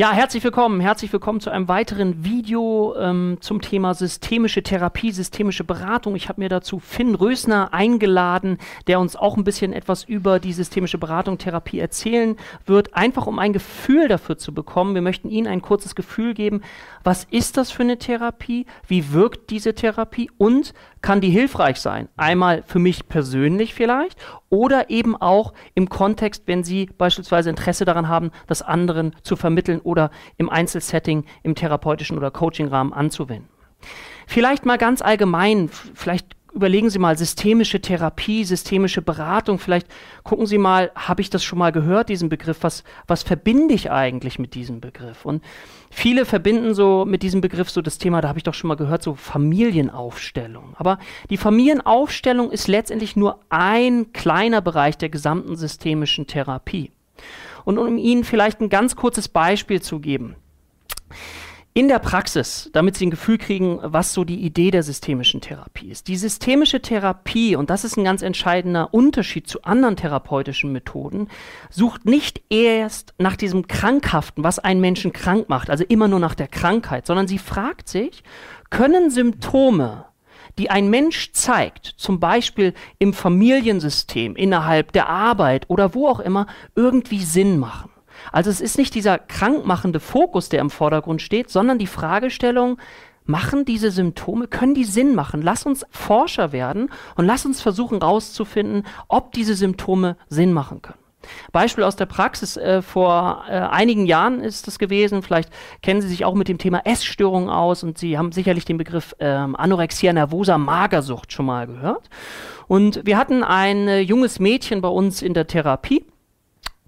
Ja, herzlich willkommen. Herzlich willkommen zu einem weiteren Video ähm, zum Thema systemische Therapie, systemische Beratung. Ich habe mir dazu Finn Rösner eingeladen, der uns auch ein bisschen etwas über die systemische Beratung, Therapie erzählen wird, einfach um ein Gefühl dafür zu bekommen. Wir möchten Ihnen ein kurzes Gefühl geben, was ist das für eine Therapie, wie wirkt diese Therapie und kann die hilfreich sein? Einmal für mich persönlich vielleicht oder eben auch im Kontext, wenn Sie beispielsweise Interesse daran haben, das anderen zu vermitteln oder im Einzelsetting, im therapeutischen oder Coachingrahmen anzuwenden. Vielleicht mal ganz allgemein, vielleicht überlegen Sie mal systemische Therapie, systemische Beratung. Vielleicht gucken Sie mal, habe ich das schon mal gehört, diesen Begriff? Was, was verbinde ich eigentlich mit diesem Begriff? Und viele verbinden so mit diesem Begriff so das Thema, da habe ich doch schon mal gehört, so Familienaufstellung. Aber die Familienaufstellung ist letztendlich nur ein kleiner Bereich der gesamten systemischen Therapie. Und um Ihnen vielleicht ein ganz kurzes Beispiel zu geben in der Praxis, damit Sie ein Gefühl kriegen, was so die Idee der systemischen Therapie ist. Die systemische Therapie, und das ist ein ganz entscheidender Unterschied zu anderen therapeutischen Methoden, sucht nicht erst nach diesem Krankhaften, was einen Menschen krank macht, also immer nur nach der Krankheit, sondern sie fragt sich, können Symptome, die ein Mensch zeigt, zum Beispiel im Familiensystem, innerhalb der Arbeit oder wo auch immer, irgendwie Sinn machen? Also es ist nicht dieser krankmachende Fokus, der im Vordergrund steht, sondern die Fragestellung, machen diese Symptome, können die Sinn machen? Lass uns Forscher werden und lass uns versuchen herauszufinden, ob diese Symptome Sinn machen können. Beispiel aus der Praxis, äh, vor äh, einigen Jahren ist das gewesen, vielleicht kennen Sie sich auch mit dem Thema Essstörungen aus und Sie haben sicherlich den Begriff ähm, Anorexia nervosa, Magersucht schon mal gehört. Und wir hatten ein äh, junges Mädchen bei uns in der Therapie,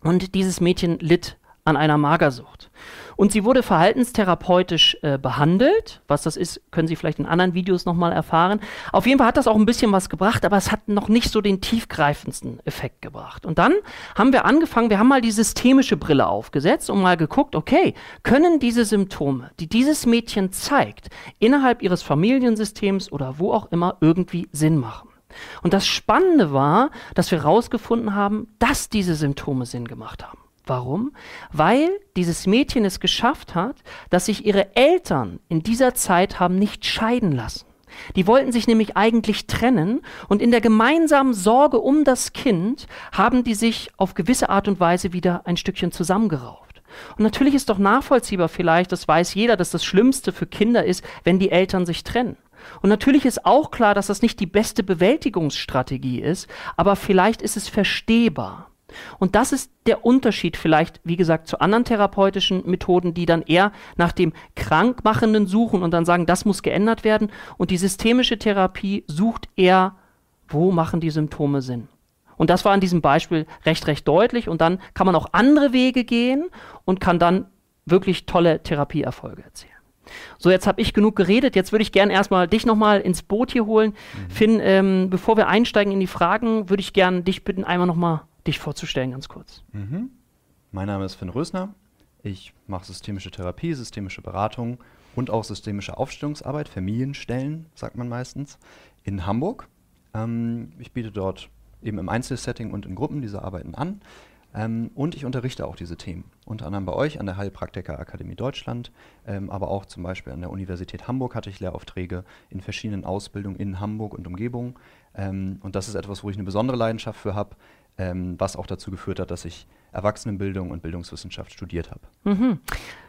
und dieses Mädchen litt an einer Magersucht. Und sie wurde verhaltenstherapeutisch äh, behandelt. Was das ist, können Sie vielleicht in anderen Videos nochmal erfahren. Auf jeden Fall hat das auch ein bisschen was gebracht, aber es hat noch nicht so den tiefgreifendsten Effekt gebracht. Und dann haben wir angefangen, wir haben mal die systemische Brille aufgesetzt und mal geguckt, okay, können diese Symptome, die dieses Mädchen zeigt, innerhalb ihres Familiensystems oder wo auch immer irgendwie Sinn machen? Und das Spannende war, dass wir herausgefunden haben, dass diese Symptome Sinn gemacht haben. Warum? Weil dieses Mädchen es geschafft hat, dass sich ihre Eltern in dieser Zeit haben nicht scheiden lassen. Die wollten sich nämlich eigentlich trennen und in der gemeinsamen Sorge um das Kind haben die sich auf gewisse Art und Weise wieder ein Stückchen zusammengerauft. Und natürlich ist doch nachvollziehbar vielleicht, das weiß jeder, dass das Schlimmste für Kinder ist, wenn die Eltern sich trennen. Und natürlich ist auch klar, dass das nicht die beste Bewältigungsstrategie ist, aber vielleicht ist es verstehbar. Und das ist der Unterschied vielleicht, wie gesagt, zu anderen therapeutischen Methoden, die dann eher nach dem Krankmachenden suchen und dann sagen, das muss geändert werden. Und die systemische Therapie sucht eher, wo machen die Symptome Sinn. Und das war in diesem Beispiel recht, recht deutlich. Und dann kann man auch andere Wege gehen und kann dann wirklich tolle Therapieerfolge erzielen. So, jetzt habe ich genug geredet. Jetzt würde ich gerne erstmal dich nochmal ins Boot hier holen. Mhm. Finn, ähm, bevor wir einsteigen in die Fragen, würde ich gerne dich bitten, einmal nochmal dich vorzustellen, ganz kurz. Mhm. Mein Name ist Finn Rösner. Ich mache systemische Therapie, systemische Beratung und auch systemische Aufstellungsarbeit, Familienstellen, sagt man meistens, in Hamburg. Ähm, ich biete dort eben im Einzelsetting und in Gruppen diese Arbeiten an. Ähm, und ich unterrichte auch diese Themen. Unter anderem bei euch an der Heilpraktikerakademie Deutschland, ähm, aber auch zum Beispiel an der Universität Hamburg hatte ich Lehraufträge in verschiedenen Ausbildungen in Hamburg und Umgebung. Ähm, und das ist etwas, wo ich eine besondere Leidenschaft für habe, ähm, was auch dazu geführt hat, dass ich Erwachsenenbildung und Bildungswissenschaft studiert habe. Mhm.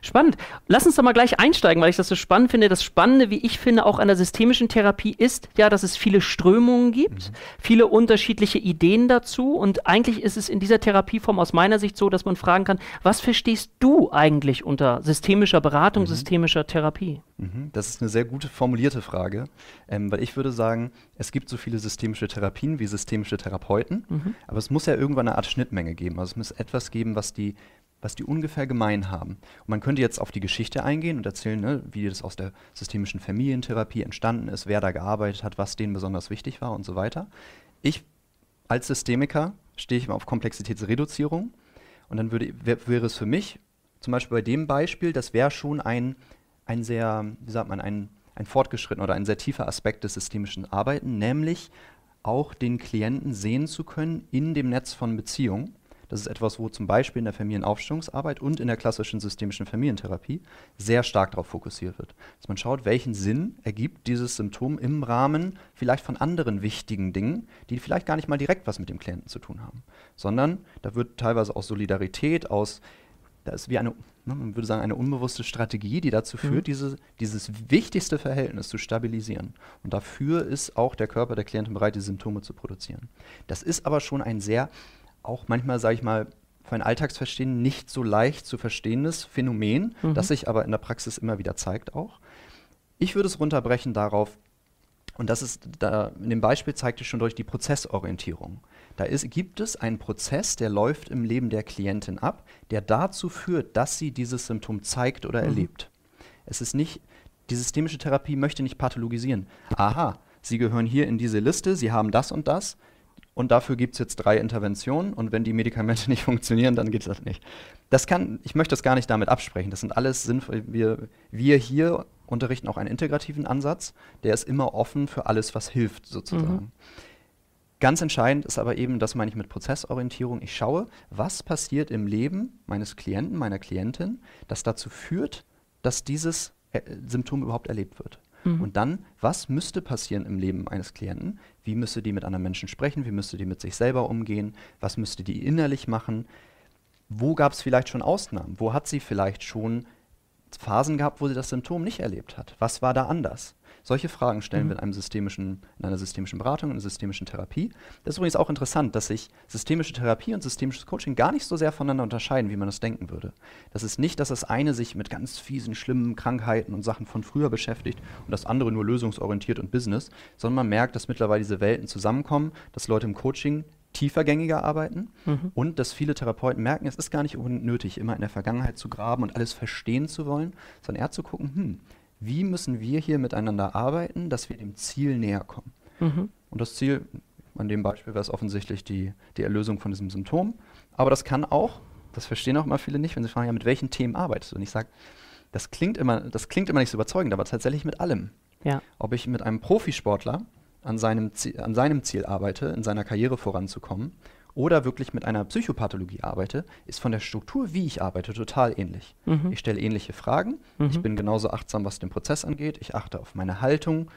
Spannend. Lass uns doch mal gleich einsteigen, weil ich das so spannend finde. Das Spannende, wie ich finde, auch an der systemischen Therapie ist ja, dass es viele Strömungen gibt, mhm. viele unterschiedliche Ideen dazu. Und eigentlich ist es in dieser Therapieform aus meiner Sicht so, dass man fragen kann, was verstehst du eigentlich unter systemischer Beratung, mhm. systemischer Therapie? Mhm. Das ist eine sehr gute formulierte Frage, ähm, weil ich würde sagen, es gibt so viele systemische Therapien wie systemische Therapeuten, mhm. aber es muss ja irgendwann eine Art Schnittmenge geben. Also es muss etwas geben, was die, was die ungefähr gemein haben. Und man könnte jetzt auf die Geschichte eingehen und erzählen, ne, wie das aus der systemischen Familientherapie entstanden ist, wer da gearbeitet hat, was denen besonders wichtig war und so weiter. Ich als Systemiker stehe ich immer auf Komplexitätsreduzierung und dann würde, wär, wäre es für mich zum Beispiel bei dem Beispiel, das wäre schon ein ein sehr, wie sagt man, ein, ein fortgeschrittener oder ein sehr tiefer Aspekt des systemischen Arbeiten, nämlich auch den Klienten sehen zu können in dem Netz von Beziehungen. Das ist etwas, wo zum Beispiel in der Familienaufstellungsarbeit und in der klassischen systemischen Familientherapie sehr stark darauf fokussiert wird. Dass man schaut, welchen Sinn ergibt dieses Symptom im Rahmen vielleicht von anderen wichtigen Dingen, die vielleicht gar nicht mal direkt was mit dem Klienten zu tun haben, sondern da wird teilweise aus Solidarität, aus da ist wie eine, ne, man würde sagen, eine unbewusste Strategie, die dazu führt, mhm. diese, dieses wichtigste Verhältnis zu stabilisieren. Und dafür ist auch der Körper der Klientin bereit, die Symptome zu produzieren. Das ist aber schon ein sehr, auch manchmal, sage ich mal, für ein Alltagsverstehen nicht so leicht zu verstehendes Phänomen, mhm. das sich aber in der Praxis immer wieder zeigt auch. Ich würde es runterbrechen darauf, und das ist da in dem Beispiel zeigte schon durch die Prozessorientierung. Da ist, gibt es einen Prozess, der läuft im Leben der Klientin ab, der dazu führt, dass sie dieses Symptom zeigt oder mhm. erlebt. Es ist nicht, die systemische Therapie möchte nicht pathologisieren. Aha, Sie gehören hier in diese Liste, Sie haben das und das und dafür gibt es jetzt drei Interventionen und wenn die Medikamente nicht funktionieren, dann geht das nicht. Das kann, ich möchte das gar nicht damit absprechen. Das sind alles sinnvoll. Wir, wir hier unterrichten auch einen integrativen Ansatz, der ist immer offen für alles, was hilft, sozusagen. Mhm. Ganz entscheidend ist aber eben, das meine ich mit Prozessorientierung. Ich schaue, was passiert im Leben meines Klienten, meiner Klientin, das dazu führt, dass dieses äh, Symptom überhaupt erlebt wird. Mhm. Und dann, was müsste passieren im Leben eines Klienten? Wie müsste die mit anderen Menschen sprechen? Wie müsste die mit sich selber umgehen? Was müsste die innerlich machen? Wo gab es vielleicht schon Ausnahmen? Wo hat sie vielleicht schon Phasen gehabt, wo sie das Symptom nicht erlebt hat? Was war da anders? Solche Fragen stellen mhm. wir in, einem systemischen, in einer systemischen Beratung, in einer systemischen Therapie. Das ist übrigens auch interessant, dass sich systemische Therapie und systemisches Coaching gar nicht so sehr voneinander unterscheiden, wie man das denken würde. Das ist nicht, dass das eine sich mit ganz fiesen, schlimmen Krankheiten und Sachen von früher beschäftigt und das andere nur lösungsorientiert und Business, sondern man merkt, dass mittlerweile diese Welten zusammenkommen, dass Leute im Coaching tiefergängiger arbeiten mhm. und dass viele Therapeuten merken, es ist gar nicht nötig, immer in der Vergangenheit zu graben und alles verstehen zu wollen, sondern eher zu gucken, hm, wie müssen wir hier miteinander arbeiten, dass wir dem Ziel näher kommen. Mhm. Und das Ziel, an dem Beispiel wäre es offensichtlich die, die Erlösung von diesem Symptom. Aber das kann auch, das verstehen auch immer viele nicht, wenn sie fragen, ja, mit welchen Themen arbeitest du? Und ich sage, das klingt immer, das klingt immer nicht so überzeugend, aber tatsächlich mit allem. Ja. Ob ich mit einem Profisportler an seinem, Ziel, an seinem Ziel arbeite, in seiner Karriere voranzukommen, oder wirklich mit einer Psychopathologie arbeite, ist von der Struktur, wie ich arbeite, total ähnlich. Mhm. Ich stelle ähnliche Fragen, mhm. ich bin genauso achtsam, was den Prozess angeht, ich achte auf meine Haltung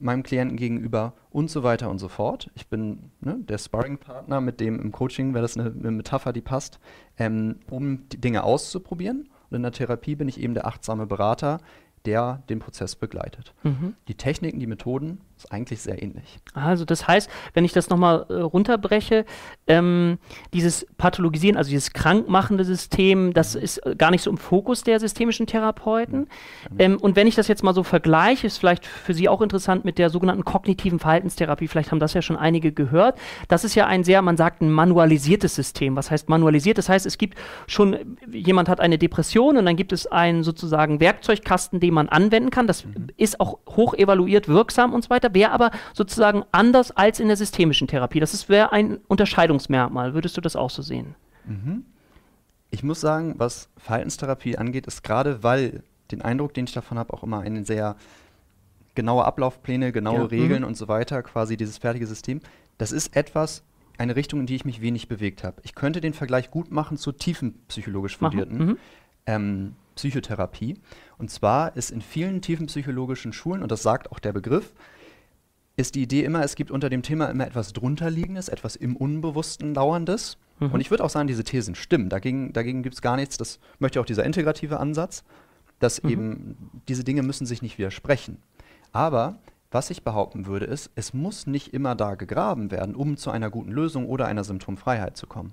meinem Klienten gegenüber und so weiter und so fort. Ich bin ne, der Sparringpartner, mit dem im Coaching wäre das eine, eine, Metapher, die passt, ähm, um die Dinge auszuprobieren. Und in der Therapie bin ich eben der achtsame Berater, der den Prozess begleitet. Mhm. Die Techniken, die Methoden ist eigentlich sehr ähnlich. Also das heißt, wenn ich das nochmal äh, runterbreche, ähm, dieses Pathologisieren, also dieses krankmachende System, das mhm. ist äh, gar nicht so im Fokus der systemischen Therapeuten. Ähm, und wenn ich das jetzt mal so vergleiche, ist vielleicht für Sie auch interessant mit der sogenannten kognitiven Verhaltenstherapie, vielleicht haben das ja schon einige gehört. Das ist ja ein sehr, man sagt, ein manualisiertes System. Was heißt manualisiert? Das heißt, es gibt schon, jemand hat eine Depression und dann gibt es einen sozusagen Werkzeugkasten, den man anwenden kann. Das mhm. ist auch hoch evaluiert wirksam und so weiter weiter, wäre aber sozusagen anders als in der systemischen Therapie. Das wäre ein Unterscheidungsmerkmal. Würdest du das auch so sehen? Mhm. Ich muss sagen, was Verhaltenstherapie angeht, ist gerade, weil den Eindruck, den ich davon habe, auch immer eine sehr genaue Ablaufpläne, genaue ja. Regeln mhm. und so weiter, quasi dieses fertige System, das ist etwas, eine Richtung, in die ich mich wenig bewegt habe. Ich könnte den Vergleich gut machen zu tiefenpsychologisch fundierten mhm. ähm, Psychotherapie. Und zwar ist in vielen tiefenpsychologischen Schulen, und das sagt auch der Begriff, ist die Idee immer, es gibt unter dem Thema immer etwas drunterliegendes, etwas im Unbewussten lauerndes. Mhm. Und ich würde auch sagen, diese Thesen stimmen. Dagegen, dagegen gibt es gar nichts. Das möchte auch dieser integrative Ansatz, dass mhm. eben diese Dinge müssen sich nicht widersprechen. Aber was ich behaupten würde, ist, es muss nicht immer da gegraben werden, um zu einer guten Lösung oder einer Symptomfreiheit zu kommen.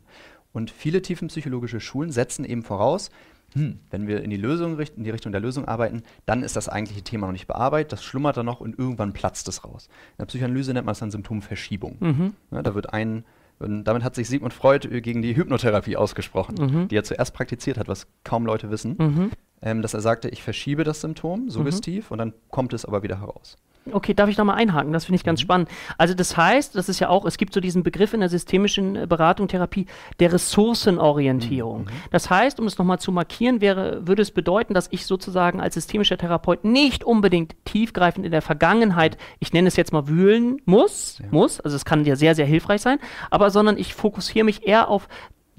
Und viele tiefenpsychologische Schulen setzen eben voraus, hm, wenn wir in die Lösung richten, in die Richtung der Lösung arbeiten, dann ist das eigentliche Thema noch nicht bearbeitet, das schlummert dann noch und irgendwann platzt es raus. In der Psychoanalyse nennt man es dann Symptomverschiebung. Mhm. Ja, da wird ein damit hat sich Sigmund Freud gegen die Hypnotherapie ausgesprochen, mhm. die er zuerst praktiziert hat, was kaum Leute wissen. Mhm. Ähm, dass er sagte, ich verschiebe das Symptom suggestiv mhm. und dann kommt es aber wieder heraus. Okay, darf ich nochmal einhaken? Das finde ich ganz mhm. spannend. Also das heißt, das ist ja auch, es gibt so diesen Begriff in der systemischen äh, Beratung, Therapie, der Ressourcenorientierung. Mhm. Das heißt, um es nochmal zu markieren, wäre, würde es bedeuten, dass ich sozusagen als systemischer Therapeut nicht unbedingt tiefgreifend in der Vergangenheit, ich nenne es jetzt mal wühlen muss, ja. muss, also es kann ja sehr, sehr hilfreich sein, aber sondern ich fokussiere mich eher auf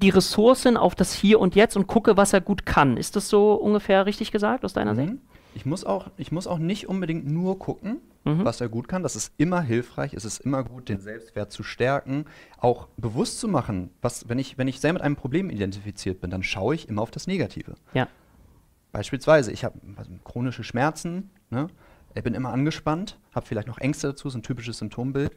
die Ressourcen auf das Hier und Jetzt und gucke, was er gut kann. Ist das so ungefähr richtig gesagt aus deiner mhm. Sicht? Ich muss, auch, ich muss auch nicht unbedingt nur gucken, mhm. was er gut kann. Das ist immer hilfreich. Es ist immer gut, den Selbstwert zu stärken, auch bewusst zu machen, was, wenn ich, wenn ich sehr mit einem Problem identifiziert bin, dann schaue ich immer auf das Negative. Ja. Beispielsweise, ich habe also chronische Schmerzen, ne? ich bin immer angespannt, habe vielleicht noch Ängste dazu, so ein typisches Symptombild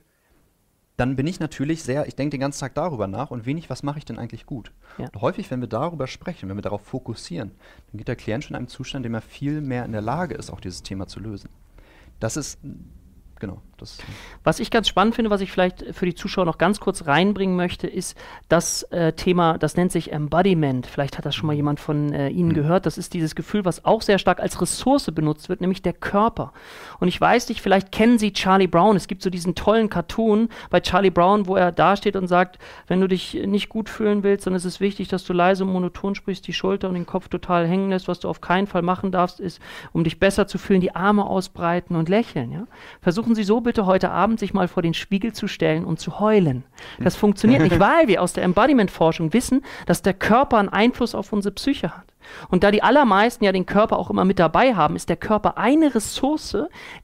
dann bin ich natürlich sehr, ich denke den ganzen Tag darüber nach und wenig, was mache ich denn eigentlich gut. Ja. Und häufig, wenn wir darüber sprechen, wenn wir darauf fokussieren, dann geht der Klient schon in einem Zustand, in dem er viel mehr in der Lage ist, auch dieses Thema zu lösen. Das ist genau. Das was ich ganz spannend finde, was ich vielleicht für die Zuschauer noch ganz kurz reinbringen möchte, ist das äh, Thema, das nennt sich Embodiment. Vielleicht hat das schon mal jemand von äh, Ihnen mhm. gehört. Das ist dieses Gefühl, was auch sehr stark als Ressource benutzt wird, nämlich der Körper. Und ich weiß nicht, vielleicht kennen Sie Charlie Brown. Es gibt so diesen tollen Cartoon bei Charlie Brown, wo er dasteht und sagt, wenn du dich nicht gut fühlen willst, dann ist es wichtig, dass du leise und monoton sprichst, die Schulter und den Kopf total hängen lässt. Was du auf keinen Fall machen darfst, ist, um dich besser zu fühlen, die Arme ausbreiten und lächeln. Ja? Versuchen Sie so bitte heute Abend sich mal vor den Spiegel zu stellen und zu heulen. Das funktioniert nicht, weil wir aus der Embodiment-Forschung wissen, dass der Körper einen Einfluss auf unsere Psyche hat. Und da die allermeisten ja den Körper auch immer mit dabei haben, ist der Körper eine Ressource,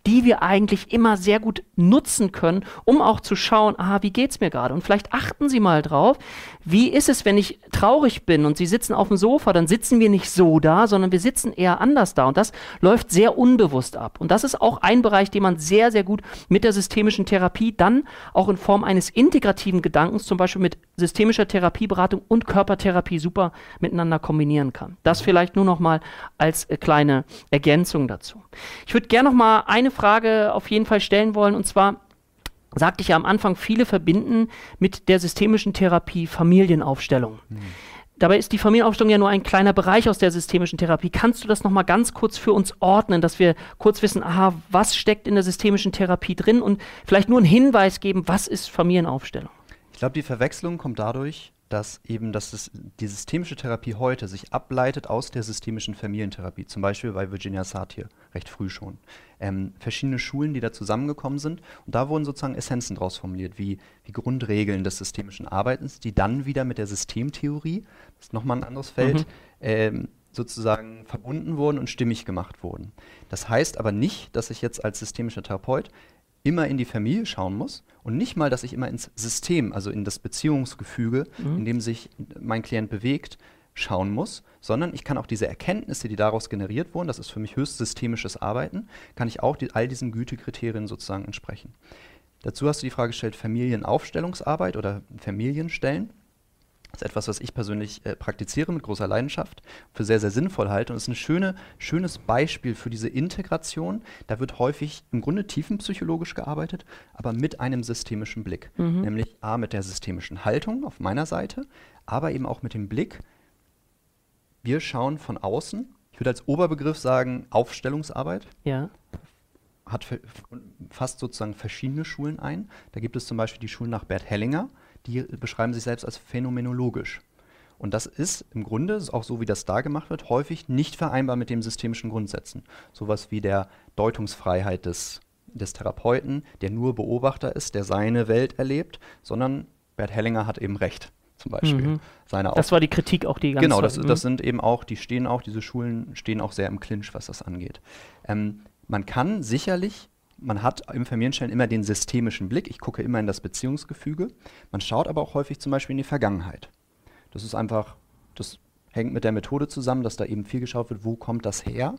die wir eigentlich immer sehr gut nutzen können, um auch zu schauen, ah, wie geht's mir gerade? Und vielleicht achten Sie mal drauf, wie ist es, wenn ich traurig bin und Sie sitzen auf dem Sofa, dann sitzen wir nicht so da, sondern wir sitzen eher anders da. Und das läuft sehr unbewusst ab. Und das ist auch ein Bereich, den man sehr, sehr gut mit der systemischen Therapie dann auch in Form eines integrativen Gedankens, zum Beispiel mit systemischer Therapieberatung und Körpertherapie super miteinander kombinieren kann. Das vielleicht nur noch mal als äh, kleine Ergänzung dazu. Ich würde gerne noch mal eine Frage auf jeden Fall stellen wollen und zwar sagte ich ja am Anfang, viele verbinden mit der systemischen Therapie Familienaufstellung. Mhm. Dabei ist die Familienaufstellung ja nur ein kleiner Bereich aus der systemischen Therapie. Kannst du das nochmal ganz kurz für uns ordnen, dass wir kurz wissen, aha, was steckt in der systemischen Therapie drin und vielleicht nur einen Hinweis geben, was ist Familienaufstellung? Ich glaube, die Verwechslung kommt dadurch, dass eben das, die systemische Therapie heute sich ableitet aus der systemischen Familientherapie, zum Beispiel bei Virginia Satir, recht früh schon. Ähm, verschiedene Schulen, die da zusammengekommen sind und da wurden sozusagen Essenzen draus formuliert, wie, wie Grundregeln des systemischen Arbeitens, die dann wieder mit der Systemtheorie, das ist nochmal ein anderes Feld, mhm. ähm, sozusagen verbunden wurden und stimmig gemacht wurden. Das heißt aber nicht, dass ich jetzt als systemischer Therapeut immer in die Familie schauen muss und nicht mal, dass ich immer ins System, also in das Beziehungsgefüge, mhm. in dem sich mein Klient bewegt, schauen muss, sondern ich kann auch diese Erkenntnisse, die daraus generiert wurden, das ist für mich höchst systemisches Arbeiten, kann ich auch die, all diesen Gütekriterien sozusagen entsprechen. Dazu hast du die Frage gestellt, Familienaufstellungsarbeit oder Familienstellen. Das ist etwas, was ich persönlich äh, praktiziere mit großer Leidenschaft, für sehr, sehr sinnvoll halte. Und es ist ein schöne, schönes Beispiel für diese Integration. Da wird häufig im Grunde tiefenpsychologisch gearbeitet, aber mit einem systemischen Blick. Mhm. Nämlich A, mit der systemischen Haltung auf meiner Seite, aber eben auch mit dem Blick, wir schauen von außen. Ich würde als Oberbegriff sagen, Aufstellungsarbeit. Ja hat fast sozusagen verschiedene Schulen ein. Da gibt es zum Beispiel die Schulen nach Bert Hellinger, die beschreiben sich selbst als phänomenologisch. Und das ist im Grunde, auch so wie das da gemacht wird, häufig nicht vereinbar mit den systemischen Grundsätzen. Sowas wie der Deutungsfreiheit des, des Therapeuten, der nur Beobachter ist, der seine Welt erlebt, sondern Bert Hellinger hat eben recht, zum Beispiel. Mhm. Seine das war die Kritik auch die ganze Genau, das, das sind eben auch, die stehen auch, diese Schulen stehen auch sehr im Clinch, was das angeht. Ähm, man kann sicherlich man hat im Familienstellen immer den systemischen Blick. Ich gucke immer in das Beziehungsgefüge. Man schaut aber auch häufig zum Beispiel in die Vergangenheit. Das ist einfach, das hängt mit der Methode zusammen, dass da eben viel geschaut wird, wo kommt das her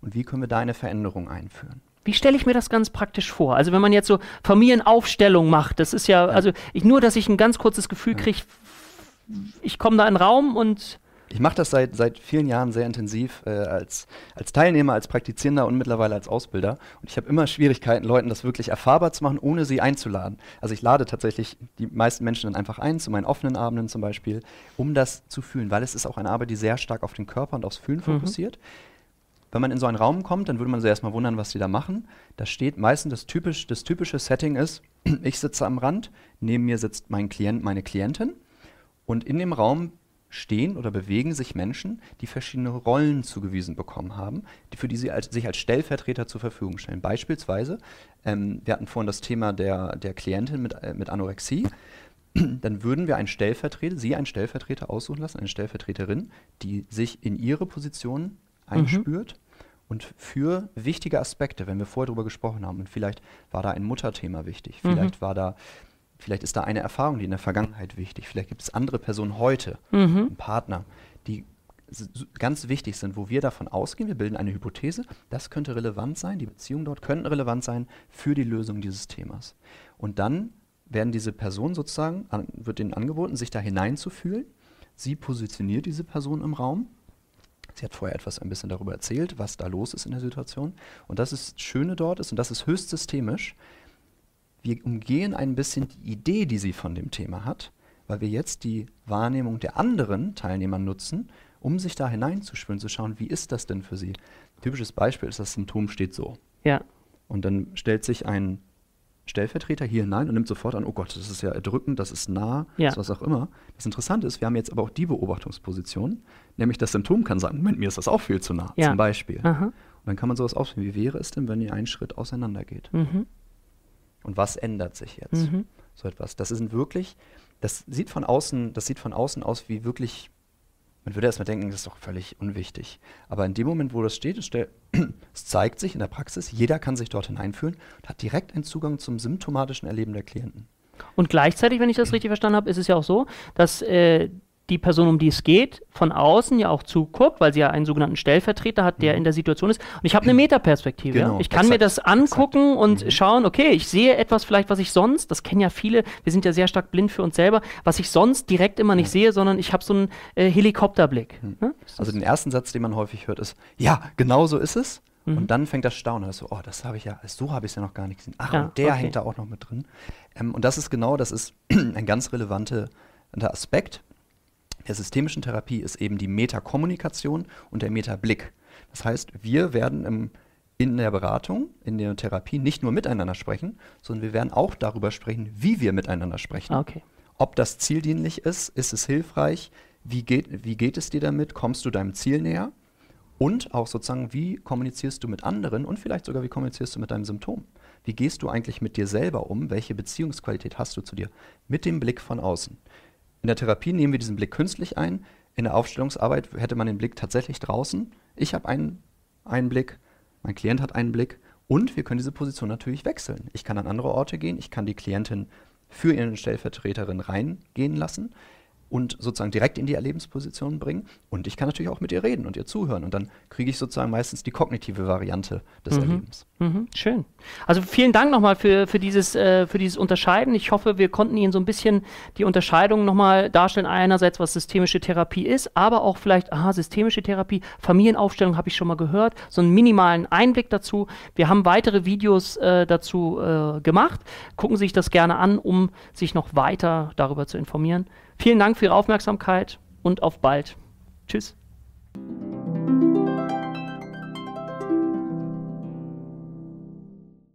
und wie können wir da eine Veränderung einführen. Wie stelle ich mir das ganz praktisch vor? Also wenn man jetzt so Familienaufstellung macht, das ist ja, ja. also ich, nur, dass ich ein ganz kurzes Gefühl kriege, ich komme da in den Raum und ich mache das seit, seit vielen Jahren sehr intensiv äh, als, als Teilnehmer, als Praktizierender und mittlerweile als Ausbilder. Und ich habe immer Schwierigkeiten, Leuten das wirklich erfahrbar zu machen, ohne sie einzuladen. Also ich lade tatsächlich die meisten Menschen dann einfach ein, zu meinen offenen Abenden zum Beispiel, um das zu fühlen, weil es ist auch eine Arbeit, die sehr stark auf den Körper und aufs Fühlen mhm. fokussiert. Wenn man in so einen Raum kommt, dann würde man sich erstmal wundern, was die da machen. Da steht meistens das, typisch, das typische Setting ist, ich sitze am Rand, neben mir sitzt mein Klient, meine Klientin und in dem Raum stehen oder bewegen sich Menschen, die verschiedene Rollen zugewiesen bekommen haben, die, für die sie als, sich als Stellvertreter zur Verfügung stellen. Beispielsweise, ähm, wir hatten vorhin das Thema der, der Klientin mit, äh, mit Anorexie. dann würden wir einen Stellvertreter, Sie einen Stellvertreter aussuchen lassen, eine Stellvertreterin, die sich in Ihre Position einspürt mhm. und für wichtige Aspekte, wenn wir vorher darüber gesprochen haben, und vielleicht war da ein Mutterthema wichtig, mhm. vielleicht war da, vielleicht ist da eine Erfahrung, die in der Vergangenheit wichtig, vielleicht gibt es andere Personen heute, mhm. einen Partner, die ganz wichtig sind, wo wir davon ausgehen, wir bilden eine Hypothese, das könnte relevant sein, die Beziehungen dort könnten relevant sein für die Lösung dieses Themas. Und dann werden diese Personen sozusagen, an, wird ihnen angeboten, sich da hineinzufühlen. Sie positioniert diese Person im Raum. Sie hat vorher etwas ein bisschen darüber erzählt, was da los ist in der Situation. Und das ist das Schöne dort ist, und das ist höchst systemisch, wir umgehen ein bisschen die Idee, die sie von dem Thema hat, weil wir jetzt die Wahrnehmung der anderen Teilnehmer nutzen, um sich da hineinzuspüren, zu schauen, wie ist das denn für sie. Typisches Beispiel ist, das Symptom steht so. Ja. Und dann stellt sich ein Stellvertreter hier hinein und nimmt sofort an, oh Gott, das ist ja erdrückend, das ist nah, ja. das was auch immer. Das Interessante ist, wir haben jetzt aber auch die Beobachtungsposition, nämlich das Symptom kann sagen, Moment, mir ist das auch viel zu nah, ja. zum Beispiel. Aha. Und dann kann man sowas ausführen, wie wäre es denn, wenn ihr einen Schritt auseinander geht? Mhm. Und was ändert sich jetzt? Mhm. So etwas. Das ist wirklich, das sieht von außen, das sieht von außen aus wie wirklich man würde erstmal denken, das ist doch völlig unwichtig. Aber in dem Moment, wo das steht, es, es zeigt sich in der Praxis, jeder kann sich dort hineinfühlen und hat direkt einen Zugang zum symptomatischen Erleben der Klienten. Und gleichzeitig, wenn ich das richtig verstanden habe, ist es ja auch so, dass äh, die Person, um die es geht, von außen ja auch zuguckt, weil sie ja einen sogenannten Stellvertreter hat, der mhm. in der Situation ist. Und ich habe eine Metaperspektive. Genau, ja? Ich kann exakt, mir das angucken exakt. und mhm. schauen, okay, ich sehe etwas vielleicht, was ich sonst, das kennen ja viele, wir sind ja sehr stark blind für uns selber, was ich sonst direkt immer nicht mhm. sehe, sondern ich habe so einen äh, Helikopterblick. Mhm. Ja? Also den ersten Satz, den man häufig hört, ist, ja, genau so ist es. Und mhm. dann fängt das Staunen. Also, oh, das habe ich ja, so habe ich es ja noch gar nicht gesehen. Ach, ja, und der okay. hängt da auch noch mit drin. Ähm, und das ist genau, das ist ein ganz relevanter Aspekt der systemischen Therapie ist eben die Metakommunikation und der Metablick. Das heißt, wir werden im, in der Beratung, in der Therapie nicht nur miteinander sprechen, sondern wir werden auch darüber sprechen, wie wir miteinander sprechen. Okay. Ob das zieldienlich ist, ist es hilfreich, wie geht, wie geht es dir damit, kommst du deinem Ziel näher? Und auch sozusagen, wie kommunizierst du mit anderen und vielleicht sogar, wie kommunizierst du mit deinem Symptom? Wie gehst du eigentlich mit dir selber um? Welche Beziehungsqualität hast du zu dir? Mit dem Blick von außen. In der Therapie nehmen wir diesen Blick künstlich ein. In der Aufstellungsarbeit hätte man den Blick tatsächlich draußen. Ich habe einen, einen Blick, mein Klient hat einen Blick und wir können diese Position natürlich wechseln. Ich kann an andere Orte gehen, ich kann die Klientin für ihren Stellvertreterin reingehen lassen und sozusagen direkt in die Erlebensposition bringen. Und ich kann natürlich auch mit ihr reden und ihr zuhören. Und dann kriege ich sozusagen meistens die kognitive Variante des mhm. Erlebens. Mhm. Schön. Also vielen Dank nochmal für, für, dieses, äh, für dieses Unterscheiden. Ich hoffe, wir konnten Ihnen so ein bisschen die Unterscheidung nochmal darstellen. Einerseits, was systemische Therapie ist, aber auch vielleicht, aha, systemische Therapie, Familienaufstellung habe ich schon mal gehört, so einen minimalen Einblick dazu. Wir haben weitere Videos äh, dazu äh, gemacht. Gucken Sie sich das gerne an, um sich noch weiter darüber zu informieren. Vielen Dank für Ihre Aufmerksamkeit und auf bald. Tschüss.